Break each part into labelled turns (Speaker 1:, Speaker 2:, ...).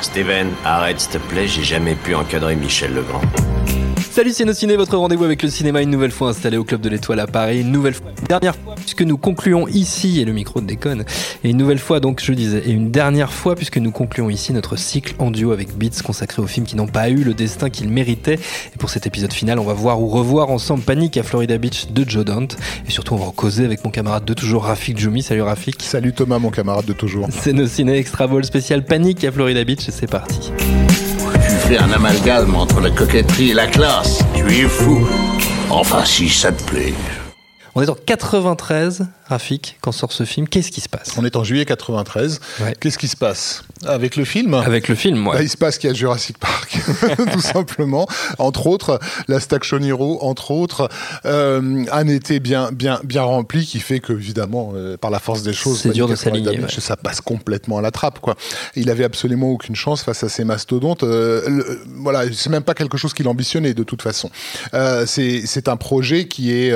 Speaker 1: Steven, arrête s'il te plaît, j'ai jamais pu encadrer Michel Legrand.
Speaker 2: Salut Ciné, votre rendez-vous avec le cinéma une nouvelle fois installé au Club de l'Étoile à Paris, une nouvelle fois, une dernière fois puisque nous concluons ici, et le micro de déconne, et une nouvelle fois donc je disais, et une dernière fois puisque nous concluons ici notre cycle en duo avec Beats consacré aux films qui n'ont pas eu le destin qu'ils méritaient. Et pour cet épisode final, on va voir ou revoir ensemble Panique à Florida Beach de Joe Dante, et surtout on va en causer avec mon camarade de toujours Rafik Djoumi. Salut Rafik.
Speaker 3: Salut Thomas, mon camarade de toujours.
Speaker 2: C'est nos ciné extra ball spécial Panique à Florida Beach, et c'est parti
Speaker 4: fais un amalgame entre la coquetterie et la classe. Tu es fou. Enfin, si ça te plaît.
Speaker 2: On est en 93, Rafik, quand sort ce film. Qu'est-ce qui se passe?
Speaker 3: On est en juillet 93. Qu'est-ce qui se passe? Avec le film?
Speaker 2: Avec le film, ouais.
Speaker 3: Bah, il se passe qu'il y a Jurassic Park, tout simplement. Entre autres, la Station Hero, entre autres. Euh, un été bien, bien, bien rempli qui fait que, évidemment, euh, par la force des choses,
Speaker 2: c'est dur de s'aligner.
Speaker 3: Ça passe complètement à la trappe, quoi. Il avait absolument aucune chance face à ces mastodontes. Euh, voilà, c'est même pas quelque chose qu'il ambitionnait de toute façon. C'est un projet qui est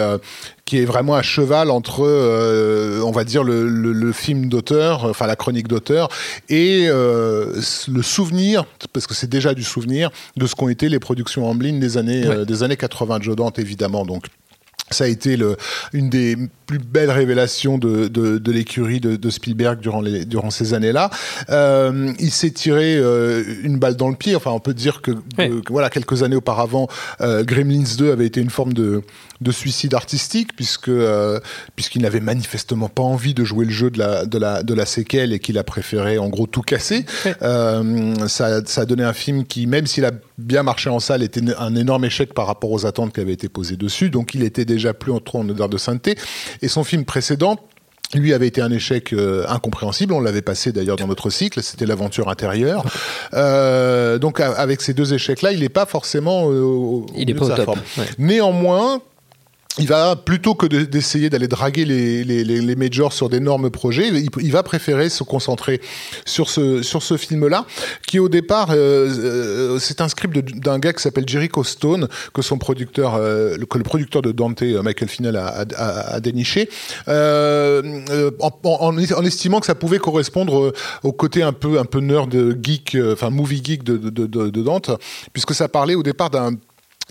Speaker 3: qui est vraiment à cheval entre, euh, on va dire, le, film d'auteur, enfin la chronique d'auteur, et euh, le souvenir, parce que c'est déjà du souvenir, de ce qu'ont été les productions Amblin des années, euh, des années 80 de Jodante, évidemment. Donc, ça a été le, une des plus belles révélations de, de, de l'écurie de, de, Spielberg durant, les, durant ces années-là. Euh, il s'est tiré euh, une balle dans le pied. Enfin, on peut dire que, voilà, quelques années auparavant, euh, Gremlins 2 avait été une forme de, de suicide artistique puisque euh, puisqu'il n'avait manifestement pas envie de jouer le jeu de la de la de la séquelle et qu'il a préféré en gros tout casser. Euh, ça, ça a donné un film qui, même s'il a bien marché en salle, était un énorme échec par rapport aux attentes qui avaient été posées dessus. Donc, il était déjà plus en trop en odeur de sainteté. Et son film précédent, lui avait été un échec euh, incompréhensible. On l'avait passé d'ailleurs dans notre cycle. C'était l'aventure intérieure. Euh, donc avec ces deux échecs-là, il n'est pas forcément euh,
Speaker 2: il est pas au top.
Speaker 3: Néanmoins, il va plutôt que d'essayer d'aller draguer les, les, les, majors sur d'énormes projets, il, va préférer se concentrer sur ce sur ce film-là, qui au départ euh, euh, c'est un script d'un gars qui s'appelle Jericho Stone que son producteur, euh, que le producteur de Dante, Michael Finnell, a, a, a déniché, en, en, estimant que ça pouvait correspondre au côté un peu un peu nerd geek, enfin movie geek de, de, de Dante, puisque ça parlait au départ d'un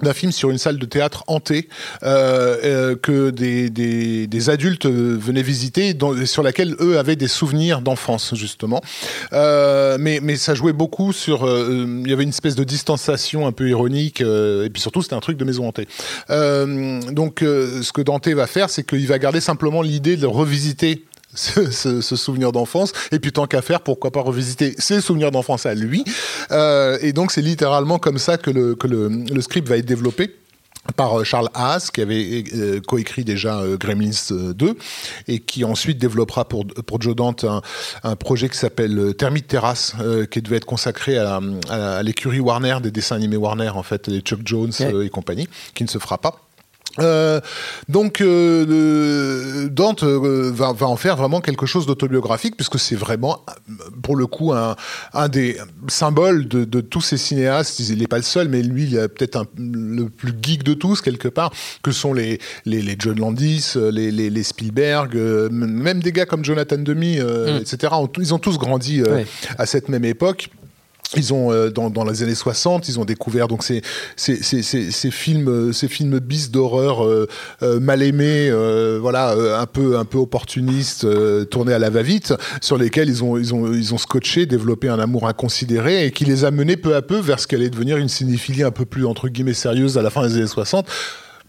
Speaker 3: d'un film sur une salle de théâtre hantée euh, euh, que des, des, des, adultes venaient visiter, dans, sur laquelle eux avaient des souvenirs d'enfance justement. Euh, mais, mais ça jouait beaucoup sur, euh, il y avait une espèce de distanciation un peu ironique, euh, et puis surtout c'était un truc de maison hantée. donc ce que Dante va faire, c'est qu'il va garder simplement l'idée de revisiter ce, ce, souvenir d'enfance. Et puis tant qu'à faire, pourquoi pas revisiter ses souvenirs d'enfance à lui. Euh, et donc c'est littéralement comme ça que le, que le, le script va être développé par euh, Charles Haas, qui avait euh, coécrit déjà euh, Gremlins 2, et qui ensuite développera pour, pour Joe Dante un, un projet qui s'appelle Termite Terrace, qui devait être consacré à, à, l'écurie Warner, des dessins animés Warner, en fait, les Chuck Jones et compagnie, qui ne se fera pas. Euh, donc euh, Dante euh, va, va, en faire vraiment quelque chose d'autobiographique puisque c'est vraiment pour le coup un, un des symboles de, de, tous ces cinéastes. Il n'est pas le seul mais lui il est peut-être le plus geek de tous quelque part que sont les, les, les John Landis les, les, les, Spielberg même des gars comme Jonathan Demi mm. etc ils ont tous grandi à cette même époque ils ont euh, dans, dans, les années 60, ils ont découvert donc ces, ces, ces, ces films, ces films bis d'horreur euh, euh, mal aimés, euh, voilà, euh, un peu un peu opportunistes, euh, tournés à la va-vite, sur lesquels ils ont ils ont ils ont scotché, développé un amour inconsidéré et qui les a menés peu à peu vers ce qu'allait devenir une cinéphilie un peu plus entre guillemets sérieuse à la fin des années 60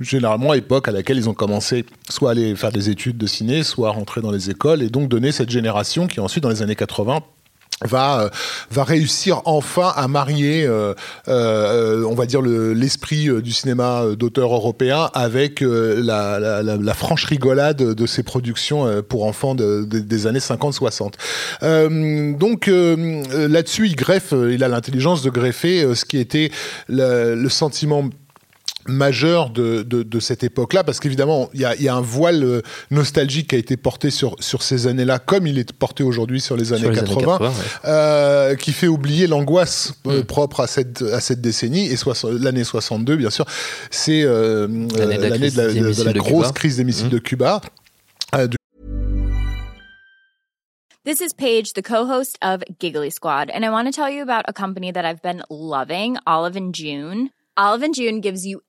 Speaker 3: généralement époque à laquelle ils ont commencé soit à aller faire des études de ciné, soit à rentrer dans les écoles et donc donner cette génération qui ensuite dans les années 80 va euh, va réussir enfin à marier euh, euh, on va dire l'esprit du cinéma d'auteur européen avec la, la, la, la, franche rigolade de ses productions pour enfants de, de, des années 50-60 donc là-dessus il greffe il a l'intelligence de greffer ce qui était le sentiment majeur de, de, de cette époque-là, parce qu'évidemment, il y, y a, un voile euh, nostalgique qui a été porté sur, sur ces années-là, comme il est porté aujourd'hui sur les années sur les 80, années 80 ouais. euh, qui fait oublier l'angoisse euh, mm. propre à cette, à cette décennie. Et l'année 62, bien sûr, c'est euh, l'année de la, de la, de la grosse crise des missiles mm. de Cuba.
Speaker 5: This is Paige, the co-host of Giggly Squad, and I want to tell you about a company that I've been loving, Olive and June. Olive and June gives you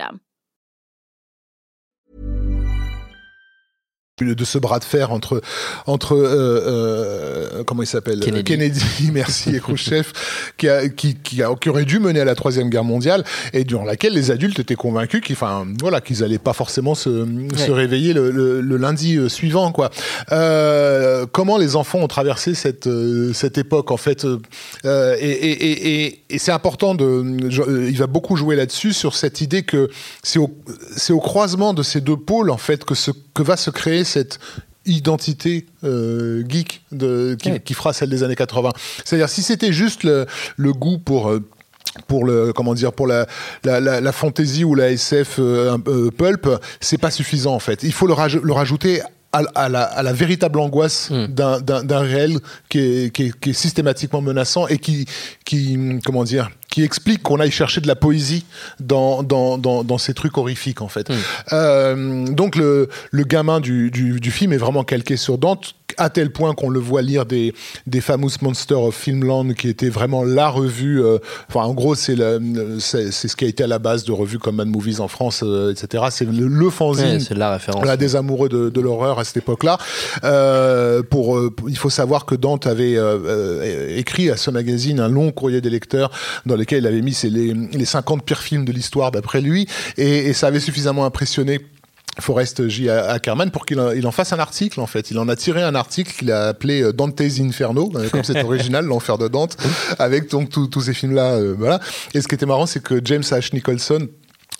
Speaker 5: system.
Speaker 3: De ce bras de fer entre entre euh, euh, comment il s'appelle?
Speaker 2: Kennedy.
Speaker 3: merci et Khrushchev qui, a, qui, qui, a, qui aurait dû mener à la troisième guerre mondiale et durant laquelle les adultes étaient convaincus qu'ils enfin voilà qu'ils allaient pas forcément se,
Speaker 2: Ouais.
Speaker 3: se réveiller le, le, le lundi euh, suivant quoi euh, comment les enfants ont traversé cette euh, cette époque en fait et, et, et, et, et c'est important de je- il va beaucoup jouer là-dessus sur cette idée que c'est au c'est au croisement de ces deux pôles en fait que ce que va se créer cette identité euh, geek de, qui,
Speaker 2: Ouais.
Speaker 3: qui fera celle des années 80. C'est-à-dire si c'était juste le, le goût pour euh, pour le comment dire pour la la, la, la fantasy ou la SF euh, euh, pulp, c'est pas suffisant en fait. Il faut le, raj- le rajouter à, à la, à la véritable angoisse
Speaker 2: Mm.
Speaker 3: d'un- d'un d'un réel qui est, qui, est, qui est systématiquement menaçant et qui qui comment dire qui explique qu'on aille chercher de la poésie dans, dans, dans, dans ces trucs horrifiques en fait.
Speaker 2: Mm.
Speaker 3: Euh, donc le, le gamin du, du, du film est vraiment calqué sur Dante à tel point qu'on le voit lire des, des Famous Monsters of Filmland qui était vraiment la revue euh, enfin en gros c'est la- c'est c'est ce qui a été à la base de revues comme Mad Movies en France euh, etc c'est le, le fanzine
Speaker 2: Ouais, c'est la référence.
Speaker 3: voilà, des amoureux de, de l'horreur à cette époque-là. Euh, pour, il faut savoir que Dante avait écrit à ce magazine un long courrier des lecteurs dans lequel il avait mis les, les 50 pires films de l'histoire d'après lui, et, et ça avait suffisamment impressionné. Forrest J. Ackerman pour qu'il en, en fasse un article en fait. Il en a tiré un article qu'il a appelé euh, Dante's Inferno, euh, comme c'est original, l'enfer de Dante, avec donc tous ces films-là. euh, voilà. Et ce qui était marrant, c'est que James H. Nicholson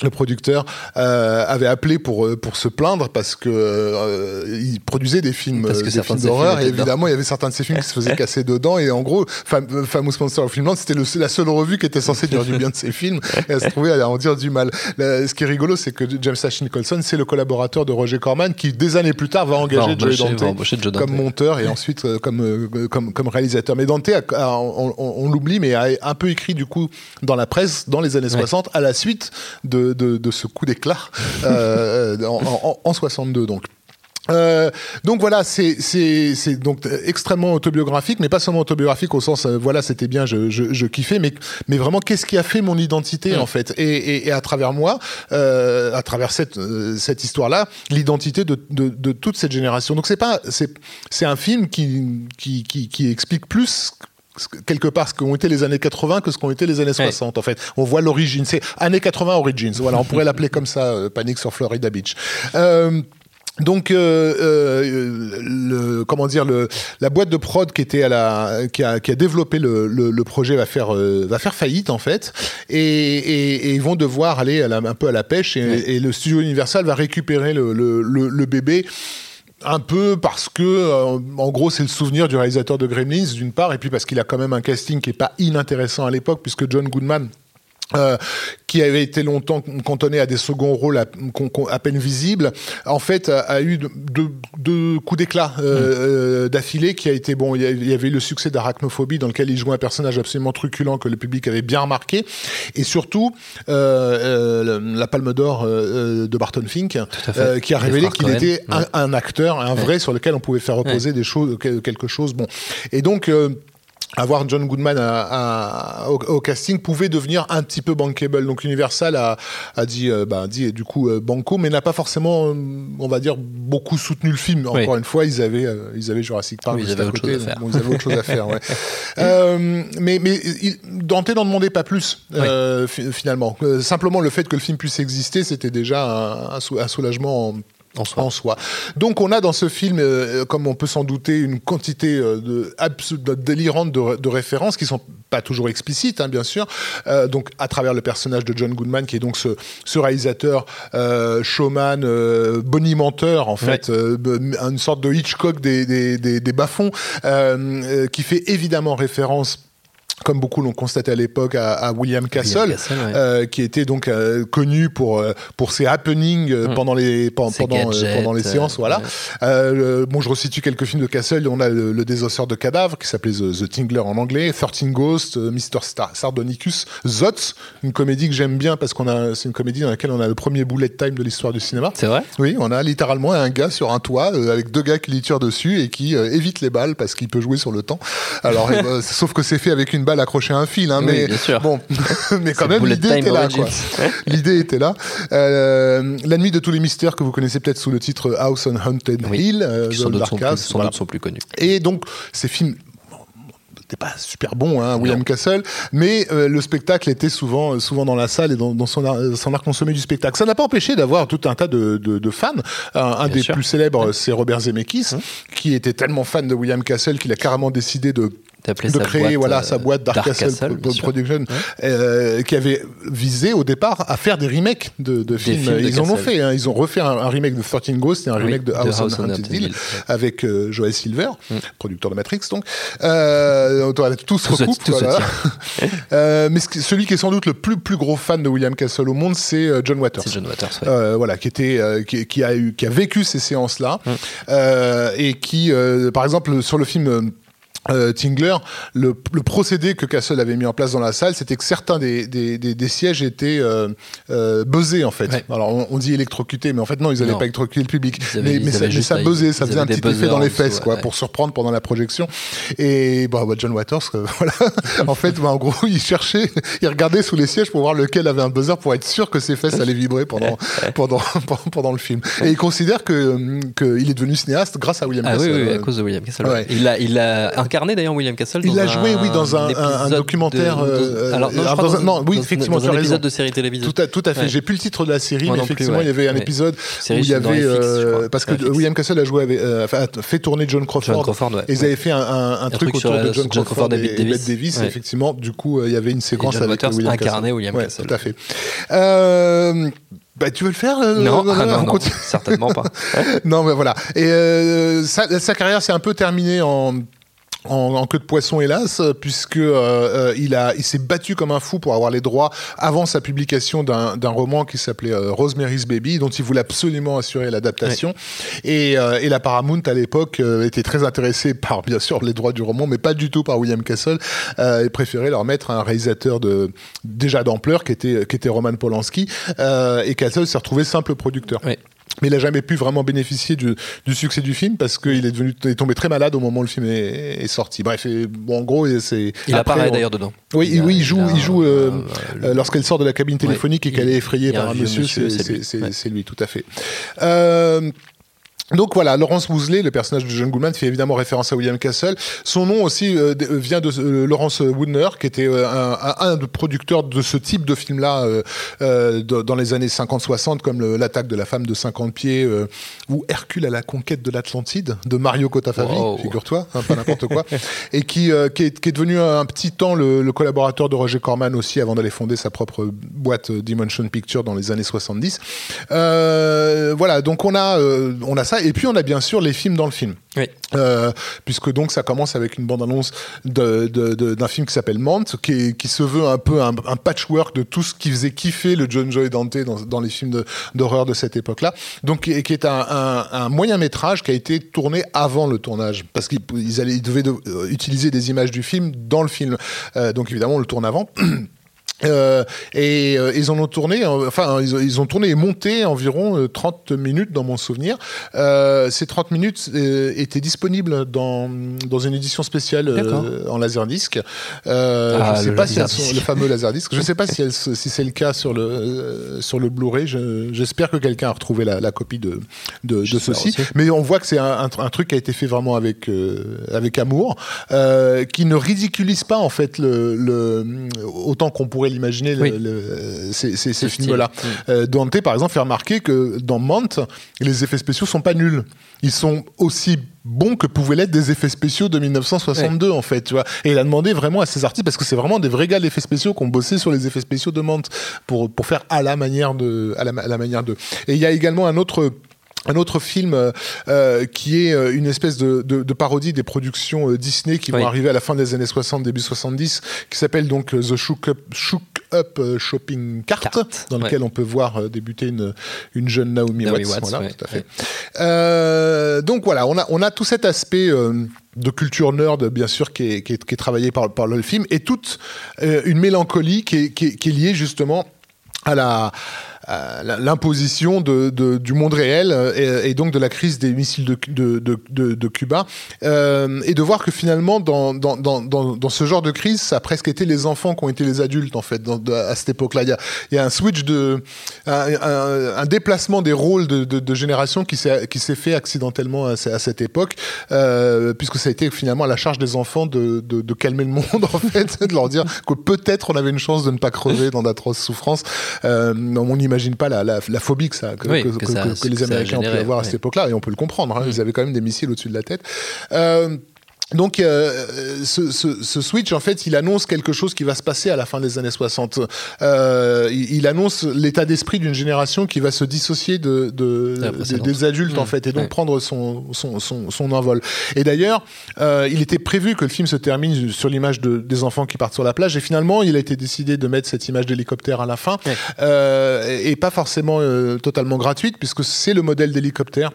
Speaker 3: le producteur euh, avait appelé pour euh, pour se plaindre parce que euh, il produisait des films,
Speaker 2: Parce que
Speaker 3: des d'horreur et évidemment il y avait certains de ces films qui se faisaient casser dedans et en gros Fam- euh, Famous Monster of Filmland c'était la seule revue qui était censée dire du bien de ces films et elle se trouvait à en dire du mal. Là, ce qui est rigolo c'est que James H. Nicholson c'est le collaborateur de Roger Corman qui des années plus tard va engager
Speaker 2: Joe Dante.
Speaker 3: comme monteur et ensuite euh, comme, euh, comme, comme réalisateur. Mais Dante, a- a- on, on- on l'oublie, mais a un peu écrit du coup dans la presse dans les années
Speaker 2: Ouais.
Speaker 3: 60 à la suite de, de, de ce coup d'éclat euh, en, en, en 62 donc. Euh, donc voilà, c'est donc extrêmement autobiographique, mais pas seulement autobiographique au sens euh, voilà c'était bien, je, je, je kiffais, mais mais vraiment qu'est-ce qui a fait mon identité en fait, et, et, et à travers moi, euh, à travers cette euh, cette histoire-là, l'identité de, de de toute cette génération. Donc c'est pas c'est c'est un film qui qui qui, qui explique plus quelque part ce qu'ont été les années 80 que ce qu'ont été les années 60 en fait. On voit l'origine. C'est années 80 origins. Voilà on pourrait l'appeler comme ça euh, panique sur Florida Beach. Euh, donc, euh, euh, le, comment dire, le, la boîte de prod qui était à la, qui a, qui a développé le, le, le projet va faire, euh, va faire faillite en fait, et, et, et ils vont devoir aller à la- un peu à la pêche, et, le studio Universal va récupérer le bébé. Un peu parce que, euh, en gros, c'est le souvenir du réalisateur de Gremlins, d'une part, et puis parce qu'il a quand même un casting qui est pas inintéressant à l'époque, puisque John Goodman, euh, qui avait été longtemps cantonné à des seconds rôles à, peine visibles, en fait, a, a eu deux, coups d'éclat euh, euh, d'affilée qui a été bon. Il y avait eu le succès d'Arachnophobie, dans lequel il jouait un personnage absolument truculent que le public avait bien remarqué, et surtout euh, euh, la Palme d'Or de Barton Fink, qui a révélé qu'il était un,
Speaker 2: Ouais.
Speaker 3: un acteur, un vrai sur lequel on pouvait faire reposer des choses, quel- quelque chose. Bon, et donc. Avoir John Goodman à- à- au, au casting pouvait devenir un petit peu bankable. Donc Universal a, a dit, euh, bah, dit du coup euh, banco, mais n'a pas forcément, euh, on va dire, beaucoup soutenu le film.
Speaker 2: Oui.
Speaker 3: Encore une fois, ils avaient, ils avaient Jurassic Park.
Speaker 2: Oui, ils avaient
Speaker 3: à
Speaker 2: autre
Speaker 3: côté,
Speaker 2: chose à
Speaker 3: donc,
Speaker 2: faire.
Speaker 3: bon, ils avaient autre chose à faire. Ouais. Euh, mais mais il, Dante n'en demandait pas plus euh, fi- finalement. Simplement le fait que le film puisse exister, c'était déjà un, un sou- un soulagement. en-
Speaker 2: En soi.
Speaker 3: en soi. Donc on a dans ce film, euh, comme on peut s'en douter, une quantité euh, de, abs- de- délirante de, de références qui sont pas toujours explicites, hein, bien sûr. Euh, donc à travers le personnage de John Goodman, qui est donc ce, ce réalisateur euh, showman, euh, bonimenteur en fait, euh, une sorte de Hitchcock des, des, des, des bas-fonds, euh, euh, qui fait évidemment référence comme beaucoup l'ont constaté à l'époque, à, à William Castle,
Speaker 2: Castle, ouais.
Speaker 3: euh, qui était donc euh, connu pour euh, pour ses happenings euh, pendant les pen-
Speaker 2: Mm.
Speaker 3: Pendant euh,
Speaker 2: gadgets,
Speaker 3: pendant les séances, voilà.
Speaker 2: ouais.
Speaker 3: Euh, le- bon, je resitue quelques films de Castle. On a le, le désosseur de cadavres qui s'appelait The, The Tingler en anglais, 13 Ghosts, Mr. Star, Sardonicus, Zotz, une comédie que j'aime bien parce qu'on a c'est une comédie dans laquelle on a le premier bullet time de l'histoire du cinéma.
Speaker 2: C'est vrai?
Speaker 3: Oui, on a littéralement un gars sur un toit euh, avec deux gars qui lui tirent dessus et qui euh, évite les balles parce qu'il peut jouer sur le temps. Alors, euh, sauf que c'est fait avec une balle accrochée à un fil, hein,
Speaker 2: Oui,
Speaker 3: mais
Speaker 2: bien sûr.
Speaker 3: bon, mais quand même l'idée était là. L'idée était là. La nuit de tous les mystères que vous connaissez peut-être sous le titre House on Haunted
Speaker 2: Oui.
Speaker 3: Hill, euh,
Speaker 2: Qui sans doute sont plus,
Speaker 3: Darkas,
Speaker 2: sans
Speaker 3: voilà.
Speaker 2: doute sont plus connus.
Speaker 3: Et donc, ces films n'étaient pas super bons, hein, William Castle, mais euh, le spectacle était souvent, euh, souvent dans la salle et dans, dans son, art, son art consommé du spectacle. Ça n'a pas empêché d'avoir tout un tas de, de, de fans. Un, des
Speaker 2: sûr.
Speaker 3: plus célèbres, c'est Robert Zemeckis,
Speaker 2: Hum.
Speaker 3: qui était tellement fan de William Castle qu'il a carrément décidé de
Speaker 2: D'appeler
Speaker 3: de
Speaker 2: sa
Speaker 3: créer
Speaker 2: boîte,
Speaker 3: voilà
Speaker 2: euh,
Speaker 3: sa boîte Dark,
Speaker 2: Dark
Speaker 3: Castle. Production euh, qui avait visé au départ à faire des remakes de, de films.
Speaker 2: films de
Speaker 3: ils en ont fait hein. ils ont refait un, un remake de 13 Ghosts et un
Speaker 2: Oui,
Speaker 3: remake de House,
Speaker 2: House
Speaker 3: on Haunted Hill avec euh, Joel Silver producteur de Matrix donc euh, tout se recoupe
Speaker 2: tout se.
Speaker 3: Euh, mais ce celui qui est sans doute le plus plus gros fan de William Castle au monde c'est euh, John Waters
Speaker 2: C'est John Waters. ouais.
Speaker 3: voilà, qui était, qui, qui a eu, qui a vécu ces séances-là,
Speaker 2: Hum.
Speaker 3: euh, et qui, par exemple, sur le film. Euh, Tingler, le, le procédé que Castle avait mis en place dans la salle, c'était que certains des, des, des, des sièges étaient euh, euh, buzzés en fait.
Speaker 2: Ouais.
Speaker 3: Alors on, on dit électrocutés, mais en fait non, ils n'allaient pas électrocuter le public.
Speaker 2: Avaient-
Speaker 3: mais ça, mais ça
Speaker 2: à-
Speaker 3: buzzait, ça faisait un petit effet dans les
Speaker 2: dessous,
Speaker 3: fesses, quoi,
Speaker 2: ouais.
Speaker 3: pour surprendre pendant la projection. Et bon, bah, John Waters, euh, voilà. en fait, bah, en gros, il cherchait, il regardait sous les sièges pour voir lequel avait un buzzer pour être sûr que ses fesses allaient vibrer pendant pendant pendant, pendant le film. Et il considère que qu'il est devenu cinéaste grâce à William
Speaker 2: Ah oui,
Speaker 3: Castle.
Speaker 2: oui, oui, à cause de William Castle.
Speaker 3: Ouais.
Speaker 2: Il a, il a incarné d'ailleurs William Castle.
Speaker 3: Il
Speaker 2: dans
Speaker 3: a joué, oui, dans un- un- un documentaire,
Speaker 2: de-
Speaker 3: euh,
Speaker 2: alors, non,
Speaker 3: euh, dans un-
Speaker 2: dans-
Speaker 3: non, oui, effectivement,
Speaker 2: dans un
Speaker 3: raison.
Speaker 2: épisode de série télévisée.
Speaker 3: Tout à, tout à fait.
Speaker 2: Ouais.
Speaker 3: J'ai plus le titre de la série,
Speaker 2: Moi
Speaker 3: mais
Speaker 2: non plus,
Speaker 3: effectivement,
Speaker 2: ouais.
Speaker 3: il y avait un épisode où il y avait euh, parce que. William Castle a joué avec, euh, a fait tourner John Crawford.
Speaker 2: John Crawford, ouais.
Speaker 3: Et ils avaient fait un, truc, autour
Speaker 2: la-
Speaker 3: de John Crawford,
Speaker 2: et
Speaker 3: et,
Speaker 2: Bette
Speaker 3: et Bette
Speaker 2: Davis.
Speaker 3: Effectivement, du coup, il y avait une séquence avec William Castle.
Speaker 2: William
Speaker 3: Ouais,
Speaker 2: Castle.
Speaker 3: Tout à fait. Euh, bah, tu veux le faire euh,
Speaker 2: Non,
Speaker 3: euh,
Speaker 2: ah, non,
Speaker 3: on
Speaker 2: non, certainement pas.
Speaker 3: non, mais voilà. Et euh, sa, sa carrière s'est un peu terminée en. En, en queue de poisson, hélas, puisque euh, euh, il a, il s'est battu comme un fou pour avoir les droits avant sa publication d'un roman qui s'appelait euh, Rosemary's Baby, dont il voulait absolument assurer l'adaptation. Et, euh, et la Paramount à l'époque euh, était très intéressée par bien sûr les droits du roman, mais pas du tout par William Castle. Euh, et préférait leur mettre un réalisateur de déjà d'ampleur qui était qui était Roman Polanski. Euh, et Castle s'est retrouvé simple producteur.
Speaker 2: Ouais.
Speaker 3: Mais il n'a jamais pu vraiment bénéficier du, du succès du film parce qu'il est devenu il est tombé très malade au moment où le film est, est sorti. Bref, et, bon, en gros, c'est.
Speaker 2: Il
Speaker 3: après,
Speaker 2: apparaît
Speaker 3: on-
Speaker 2: d'ailleurs dedans.
Speaker 3: Oui,
Speaker 2: Il a-
Speaker 3: oui, il joue,
Speaker 2: il
Speaker 3: joue euh, euh, lorsqu'elle sort de la cabine téléphonique et qu'elle est effrayée par
Speaker 2: un
Speaker 3: monsieur.
Speaker 2: monsieur,
Speaker 3: C'est
Speaker 2: lui. Ouais.
Speaker 3: lui, tout à fait. Euh, donc voilà, Laurence Woosley, le personnage de John Goodman, fait évidemment référence à William Castle. Son nom aussi euh, d- vient de euh, Laurence Woodner, qui était euh, un, un, des producteurs de ce type de film-là euh, euh, dans les années 50-60, comme l'attaque de la femme de 50 pieds euh, ou Hercule à la conquête de l'Atlantide de Mario Cotafavi,
Speaker 2: Wow.
Speaker 3: figure-toi, hein, pas n'importe quoi, et qui, euh, qui, est, qui est devenu un petit temps le, le collaborateur de Roger Corman aussi avant d'aller fonder sa propre boîte euh, Dimension Picture dans les années 70. Euh, voilà, donc on a, euh, on a ça, et puis on a bien sûr les films dans le film.
Speaker 2: Oui.
Speaker 3: Euh, puisque donc ça commence avec une bande-annonce de- de- de- d'un film qui s'appelle Mante, qui, se veut un peu un, un patchwork de tout ce qui faisait kiffer le John Joy Dante dans, dans les films d'horreur de, cette époque-là. Donc, et qui est un, un- un moyen métrage qui a été tourné avant le tournage, parce qu'ils ils devaient de- euh, utiliser des images du film dans le film. Euh, donc évidemment, on le tourne avant. Euh, et euh, ils en ont tourné, euh, enfin ils, ont- ils ont tourné et monté environ euh, 30 minutes dans mon souvenir. Euh, ces 30 minutes euh, étaient disponibles dans, dans une édition spéciale euh, en laserdisc. Euh,
Speaker 2: Ah,
Speaker 3: je sais
Speaker 2: le
Speaker 3: pas si elles
Speaker 2: laserdisc.
Speaker 3: sont le fameux laserdisc. Je sais pas si, elles si c'est le cas sur le euh, sur le Blu-ray. Je- J'espère que quelqu'un a retrouvé la, la copie de de, de ceci. Mais on voit que c'est un, un tr- un truc qui a été fait vraiment avec euh, avec amour, euh, qui ne ridiculise pas en fait le, le autant qu'on pourrait pourrait l'imaginer, le-
Speaker 2: Oui.
Speaker 3: le- ces, ces-
Speaker 2: Ce
Speaker 3: ces films-là. Euh, Dante, par exemple, fait remarquer que dans Mante, les effets spéciaux sont pas nuls. Ils sont aussi bons que pouvaient l'être des effets spéciaux de 1962, en fait. Tu vois. Et il a demandé vraiment à ces artistes, parce que c'est vraiment des vrais gars d'effets spéciaux qui ont bossé sur les effets spéciaux de Mante pour, pour faire à la manière de. À la, à la manière de. Et il y a également un autre. Un autre film euh, euh, qui est euh, une espèce de, de, de parodie des productions euh, Disney qui
Speaker 2: Oui.
Speaker 3: vont arriver à la fin des années 60, début 70, qui s'appelle donc The Shook Up, Shook Up Shopping Cart, dans
Speaker 2: ouais.
Speaker 3: lequel on peut voir débuter une, une jeune Naomi,
Speaker 2: Naomi
Speaker 3: Watts.
Speaker 2: Watts,
Speaker 3: voilà,
Speaker 2: ouais,
Speaker 3: tout à fait.
Speaker 2: ouais.
Speaker 3: Euh, donc voilà, on a, on a tout cet aspect euh, de culture nerd, bien sûr, qui est, qui est, qui est travaillé par, par le film, et toute une mélancolie qui est, qui est, qui est liée justement à la- l'imposition de, de- du monde réel euh, et, et donc de la crise des missiles de, de, Cuba. Euh, et de voir que finalement dans, dans, dans, dans, ce genre de crise ça a presque été les enfants qui ont été les adultes en fait à cette époque-là. Il y a, y a un switch de un, un- déplacement des rôles de, de, génération qui s'est fait accidentellement à, ce- à cette époque euh, puisque ça a été finalement à la charge des enfants de, de, calmer le monde en fait de leur dire que peut-être on avait une chance de ne pas crever dans d'atroces souffrances. Euh, on n'imagine pas la, la, la phobie que, ça, que,
Speaker 2: Oui, ça-
Speaker 3: les Américains ont pu avoir à cette époque-là, et on peut le comprendre. hein,
Speaker 2: Mm.
Speaker 3: Ils avaient quand même des missiles au-dessus de la tête. Euh, donc, euh, ce, ce- ce switch, en fait, il annonce quelque chose qui va se passer à la fin des années 60. Euh, il, il annonce l'état d'esprit d'une génération qui va se dissocier de, de- des adultes, en
Speaker 2: Mm.
Speaker 3: fait, et donc
Speaker 2: Ouais.
Speaker 3: prendre son, son, son, son envol. Et d'ailleurs, euh, il était prévu que le film se termine sur l'image de, des enfants qui partent sur la plage, et finalement, il a été décidé de mettre cette image d'hélicoptère à la fin,
Speaker 2: Ouais.
Speaker 3: euh, et et pas forcément euh, totalement gratuite, puisque c'est le modèle d'hélicoptère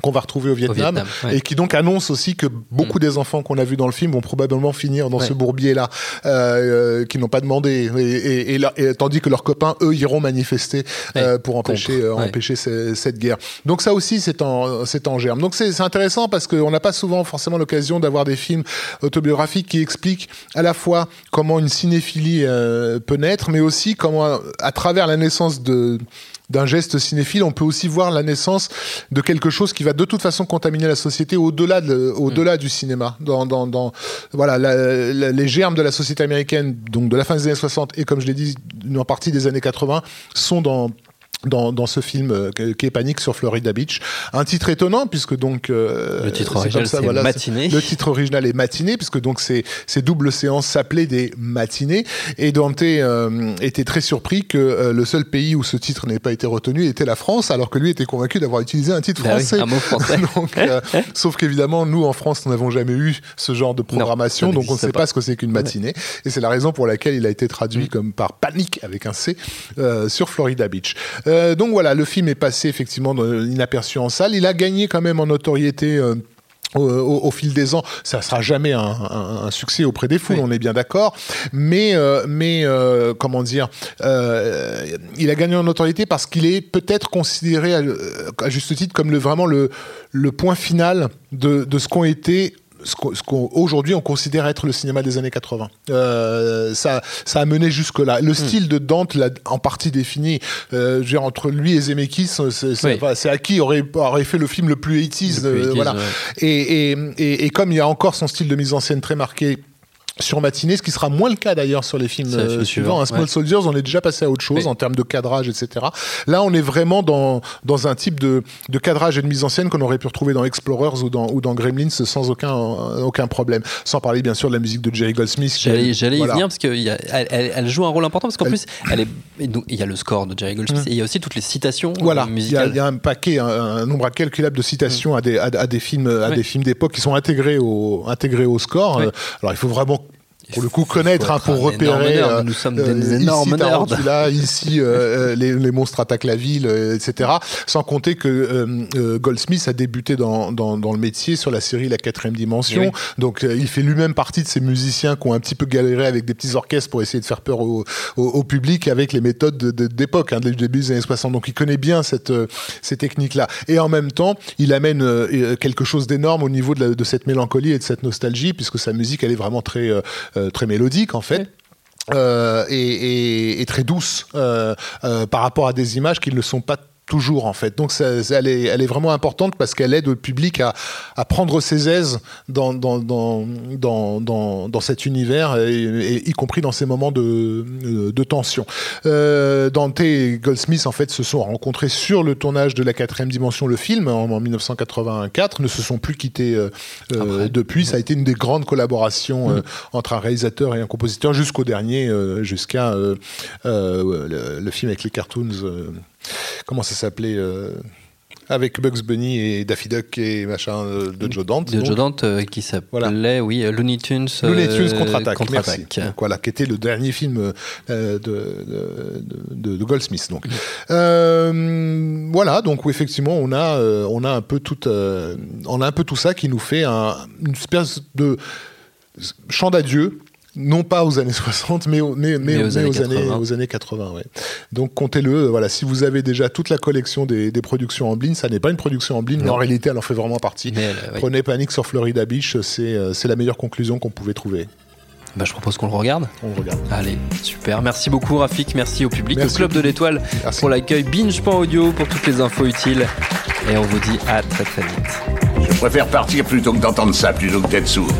Speaker 3: qu'on va retrouver au Vietnam,
Speaker 2: Vietnam, ouais.
Speaker 3: et qui donc annonce aussi que beaucoup des enfants qu'on a vus dans le film vont probablement finir dans
Speaker 2: Ouais.
Speaker 3: ce bourbier-là, euh, euh, qui n'ont pas demandé, et, et- et tandis que leurs copains, eux, iront manifester euh, pour empêcher, euh, empêcher ce- cette guerre. Donc ça aussi, c'est en, c'est en germe. Donc c'est c'est intéressant parce qu'on n'a pas souvent forcément l'occasion d'avoir des films autobiographiques qui expliquent à la fois comment une cinéphilie euh, peut naître, mais aussi comment, à travers la naissance de d'un geste cinéphile, on peut aussi voir la naissance de quelque chose qui va de toute façon contaminer la société au-delà de, au-delà du cinéma. Dans, dans, dans voilà, la- la- les germes de la société américaine, donc de la fin des années 60 et comme je l'ai dit, une partie des années 80, sont dans dans, dans ce film euh, qui est Panique sur Florida Beach. Un titre étonnant puisque donc euh,
Speaker 2: Le titre original, c'est
Speaker 3: voilà,
Speaker 2: Matinée.
Speaker 3: Le titre original est Matinée puisque donc ces, ces doubles séances s'appelaient des matinées et Dante euh, était très surpris que euh, le seul pays où ce titre n'ait pas été retenu était la France alors que lui était convaincu d'avoir utilisé un titre
Speaker 2: Bah oui,
Speaker 3: français.
Speaker 2: un mot français.
Speaker 3: donc, euh, sauf qu'évidemment, nous en France, nous n'avons jamais eu ce genre de programmation, donc on ne sait
Speaker 2: pas.
Speaker 3: pas. ce que c'est qu'une matinée. Et c'est la raison pour laquelle il a été
Speaker 2: Mm.
Speaker 3: traduit comme par panique avec un C euh, sur Florida Beach. Euh, donc voilà, le film est passé effectivement inaperçu en salle. Il a gagné quand même en notoriété. euh, au, au- au fil des ans, ça sera jamais un, un- un succès auprès des foules,
Speaker 2: Oui.
Speaker 3: on est bien d'accord. Mais, euh, mais euh, comment dire, euh, il a gagné en notoriété parce qu'il est peut-être considéré à, à juste titre comme le, vraiment le, le point final de, de ce qu'ont été ce qu'au- ce qu'aujourd'hui on considère être le cinéma des années 80. Euh, ça, ça a mené jusque-là.
Speaker 2: Hmm.
Speaker 3: Le style de Dante l'a en partie défini. Euh, dire, entre lui et Zemeckis, c'est c'est-
Speaker 2: Oui.
Speaker 3: enfin, c'est à qui aurait, aurait fait le film le plus 80s.
Speaker 2: Le plus
Speaker 3: euh,
Speaker 2: 80s,
Speaker 3: voilà.
Speaker 2: ouais.
Speaker 3: Et, et, et, et comme il y a encore son style de mise en scène très marqué sur Matinée, ce qui sera moins le cas d'ailleurs sur les films euh, suivants.
Speaker 2: suivant,
Speaker 3: Un Small
Speaker 2: ouais.
Speaker 3: Soldiers, on est déjà passé à autre chose en termes de cadrage, etc. Là, on est vraiment dans, dans un type de, de cadrage et de mise en scène qu'on aurait pu retrouver dans Explorers ou dans, ou dans Gremlins sans aucun, aucun problème. Sans parler bien sûr de la musique de Jerry Goldsmith.
Speaker 2: J'allais,
Speaker 3: voilà.
Speaker 2: y venir parce qu'elle elle, joue un rôle important parce qu'en plus, elle est, il y a le score de Jerry Goldsmith et il y a aussi toutes les citations
Speaker 3: Mm. Voilà,
Speaker 2: euh,
Speaker 3: il y, a, y un paquet, un, un nombre incalculable de citations à, des, à, à des films, à
Speaker 2: Ouais.
Speaker 3: des films d'époque qui sont intégrés au, intégrés au score.
Speaker 2: Ouais.
Speaker 3: Euh, alors il faut vraiment pour le coup connaître hein, pour repérer
Speaker 2: nerd,
Speaker 3: euh,
Speaker 2: nous sommes
Speaker 3: euh,
Speaker 2: des énormes
Speaker 3: ici
Speaker 2: nerds.
Speaker 3: Tarantula, ici euh, euh, les, les monstres attaquent la ville euh, etc sans compter que euh, euh, Goldsmith a débuté dans, dans, dans le métier sur la série La quatrième dimension
Speaker 2: Oui.
Speaker 3: donc euh, il fait lui-même partie de ces musiciens qui ont un petit peu galéré avec des petits orchestres pour essayer de faire peur au, au, au public avec les méthodes de- de- d'époque hein, du début des années 60 donc il connaît bien cette, euh, ces techniques là et en même temps il amène euh, euh, quelque chose d'énorme au niveau de, la- de cette mélancolie et de cette nostalgie puisque sa musique elle est vraiment très, euh, euh, très mélodique en fait. Euh, et, et- et très douce euh, euh, par rapport à des images qui ne le sont pas toujours en fait. Donc ça, elle, est, elle est vraiment importante parce qu'elle aide le public à, à prendre ses aises dans, dans, dans, dans, dans, dans cet univers, et, y compris dans ces moments de, de tension. Euh, Dante et Goldsmith en fait se sont rencontrés sur le tournage de la quatrième dimension, le film, en, 1984, ne se sont plus quittés euh, euh, depuis. Ça a été une des grandes collaborations mm. euh, entre un réalisateur et un compositeur jusqu'au dernier, jusqu'à le, le, film avec les cartoons comment ça s'appelait euh, avec Bugs Bunny et Daffy Duck et machin euh, de Joe Dante.
Speaker 2: De Joe Dante euh, qui s'appelait, oui, Looney Tunes.
Speaker 3: Looney Tunes contre-attaque, merci. Donc, voilà, qui était le dernier film de, de, Goldsmith. Donc. voilà, donc effectivement, on a, on a un peu tout, on a un peu tout ça qui nous fait une espèce de chant d'adieu non pas aux années 60, mais, mais, mais, aux, années aux, années, aux, années, 80. Ouais. Donc comptez-le, voilà, si vous avez déjà toute la collection des, des productions en blind, ça n'est pas une production en blind, mais en réalité elle en fait vraiment partie. Prenez Panic sur Florida Beach, euh, c'est la meilleure conclusion qu'on pouvait trouver.
Speaker 2: Bah, je propose qu'on le regarde.
Speaker 3: On le regarde.
Speaker 2: Allez, super. Merci beaucoup Rafik, merci au public, au Club de l'Étoile pour l'accueil, binge.audio pour toutes les infos utiles. Et on vous dit à très très vite.
Speaker 4: Je préfère partir plutôt que d'entendre ça, plutôt que d'être sourd.